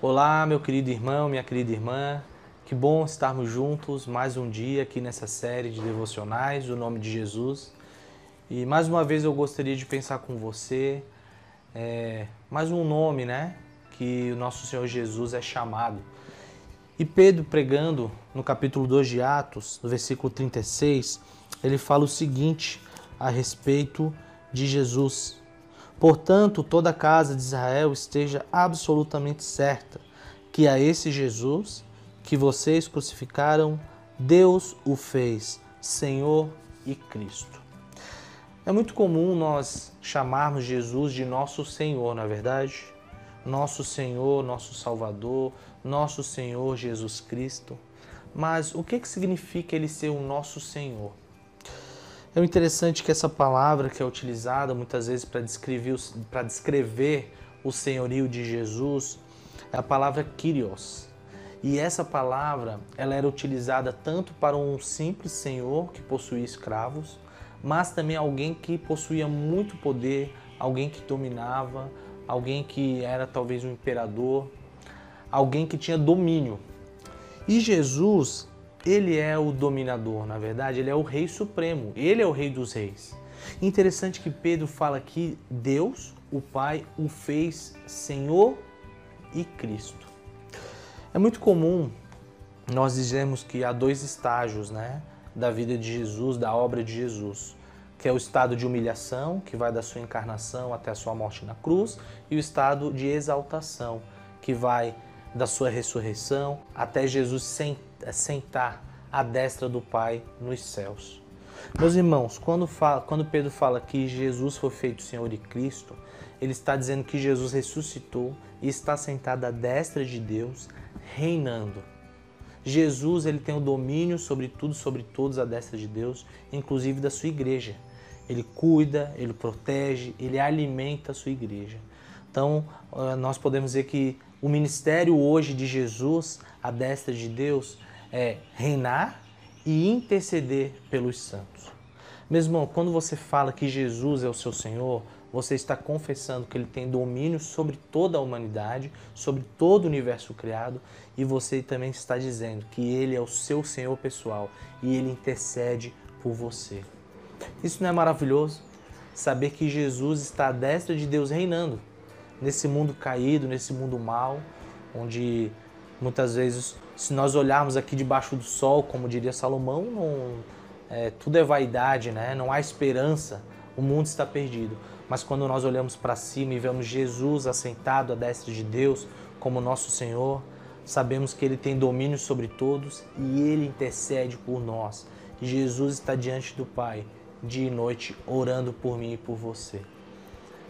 Olá, meu querido irmão, minha querida irmã. Que bom estarmos juntos mais um dia aqui nessa série de devocionais, o nome de Jesus. E mais uma vez eu gostaria de pensar com você é, mais um nome, né? Que o nosso Senhor Jesus é chamado. E Pedro, pregando no capítulo 2 de Atos, no versículo 36, ele fala o seguinte a respeito de Jesus. Portanto, toda a casa de Israel esteja absolutamente certa que a esse Jesus que vocês crucificaram, Deus o fez Senhor e Cristo. É muito comum nós chamarmos Jesus de nosso Senhor, na é verdade? Nosso Senhor, nosso Salvador, nosso Senhor Jesus Cristo. Mas o que, que significa ele ser o nosso Senhor? É interessante que essa palavra que é utilizada muitas vezes para descrever, para descrever o senhorio de Jesus é a palavra Kyrios. E essa palavra ela era utilizada tanto para um simples senhor que possuía escravos, mas também alguém que possuía muito poder, alguém que dominava, alguém que era talvez um imperador, alguém que tinha domínio. E Jesus, ele é o dominador, na verdade, ele é o rei supremo, ele é o rei dos reis. Interessante que Pedro fala que Deus, o Pai, o fez Senhor e Cristo. É muito comum nós dizermos que há dois estágios, né, da vida de Jesus, da obra de Jesus, que é o estado de humilhação, que vai da sua encarnação até a sua morte na cruz, e o estado de exaltação, que vai da sua ressurreição até Jesus sentar à destra do Pai nos céus. Meus irmãos, quando, fala, quando Pedro fala que Jesus foi feito Senhor e Cristo, ele está dizendo que Jesus ressuscitou e está sentado à destra de Deus, reinando. Jesus ele tem o domínio sobre tudo, sobre todos, à destra de Deus, inclusive da sua igreja. Ele cuida, ele protege, ele alimenta a sua igreja. Então, nós podemos dizer que o ministério hoje de Jesus, à destra de Deus, é reinar e interceder pelos santos. Mesmo quando você fala que Jesus é o seu Senhor, você está confessando que ele tem domínio sobre toda a humanidade, sobre todo o universo criado, e você também está dizendo que ele é o seu Senhor pessoal e ele intercede por você. Isso não é maravilhoso? Saber que Jesus está à destra de Deus reinando nesse mundo caído, nesse mundo mal, onde muitas vezes, se nós olharmos aqui debaixo do sol, como diria Salomão, não, é, tudo é vaidade, né? não há esperança, o mundo está perdido. Mas quando nós olhamos para cima e vemos Jesus assentado à destra de Deus como nosso Senhor, sabemos que Ele tem domínio sobre todos e Ele intercede por nós. Jesus está diante do Pai, dia e noite, orando por mim e por você.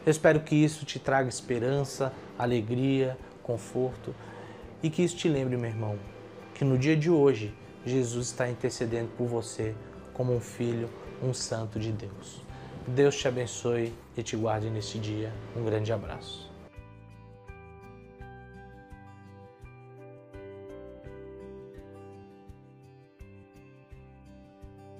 Eu espero que isso te traga esperança, alegria, conforto e que isso te lembre, meu irmão, que no dia de hoje Jesus está intercedendo por você como um filho, um santo de Deus. Deus te abençoe e te guarde neste dia. Um grande abraço.